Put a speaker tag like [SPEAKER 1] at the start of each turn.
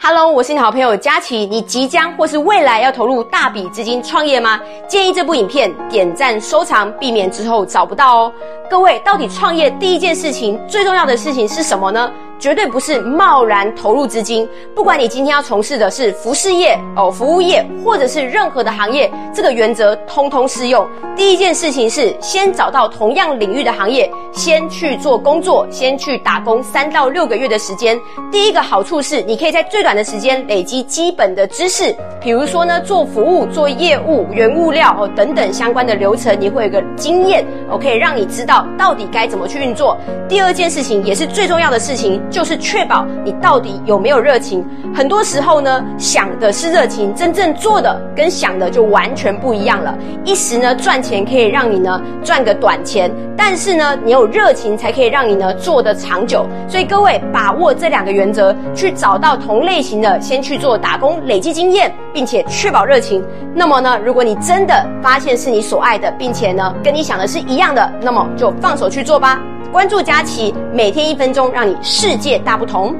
[SPEAKER 1] Hello，我是你好朋友佳琪。你即将或是未来要投入大笔资金创业吗？建议这部影片点赞收藏，避免之后找不到哦。各位，到底创业第一件事情最重要的事情是什么呢？绝对不是贸然投入资金。不管你今天要从事的是服饰业哦、服务业，或者是任何的行业，这个原则通通适用。第一件事情是先找到同样领域的行业，先去做工作，先去打工三到六个月的时间。第一个好处是，你可以在最短的时间累积基本的知识，比如说呢，做服务、做业务、原物料哦等等相关的流程，你会有个经验，哦，可以让你知道到底该怎么去运作。第二件事情也是最重要的事情，就是确保你到底有没有热情。很多时候呢，想的是热情，真正做的跟想的就完全不一样了。一时呢赚钱可以让你呢赚个短钱，但是呢你有热情才可以让你呢做得长久。所以各位把握这两个原则，去找到同类型的，先去做打工，累积经验，并且确保热情。那么呢，如果你真的发现是你所爱的，并且呢跟你想的是一样的，那么就放手去做吧。关注佳琪，每天一分钟，让你世界大不同。